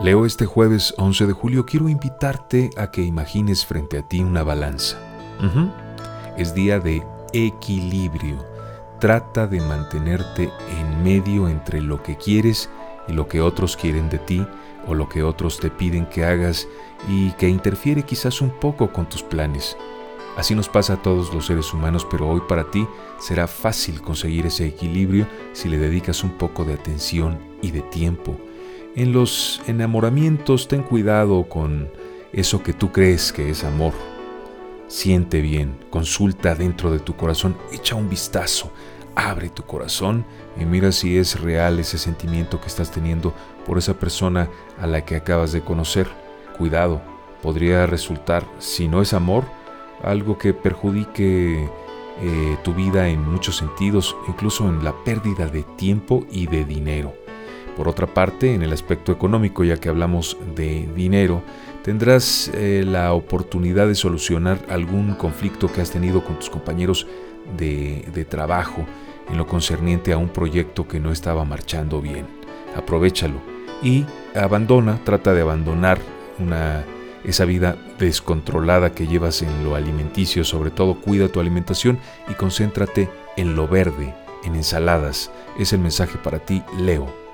Leo, este jueves 11 de julio quiero invitarte a que imagines frente a ti una balanza. Es día de equilibrio. Trata de mantenerte en medio entre lo que quieres y lo que otros quieren de ti o lo que otros te piden que hagas y que interfiere quizás un poco con tus planes. Así nos pasa a todos los seres humanos, pero hoy para ti será fácil conseguir ese equilibrio si le dedicas un poco de atención y de tiempo en los enamoramientos ten cuidado con eso que tú crees que es amor. Siente bien, consulta dentro de tu corazón, echa un vistazo, abre tu corazón y mira si es real ese sentimiento que estás teniendo por esa persona a la que acabas de conocer. Cuidado, podría resultar, si no es amor, algo que perjudique eh, tu vida en muchos sentidos, incluso en la pérdida de tiempo y de dinero. Por otra parte, en el aspecto económico, ya que hablamos de dinero, tendrás eh, la oportunidad de solucionar algún conflicto que has tenido con tus compañeros de, de trabajo en lo concerniente a un proyecto que no estaba marchando bien. Aprovechalo y abandona, trata de abandonar una, esa vida descontrolada que llevas en lo alimenticio, sobre todo cuida tu alimentación y concéntrate en lo verde, en ensaladas. Es el mensaje para ti, Leo.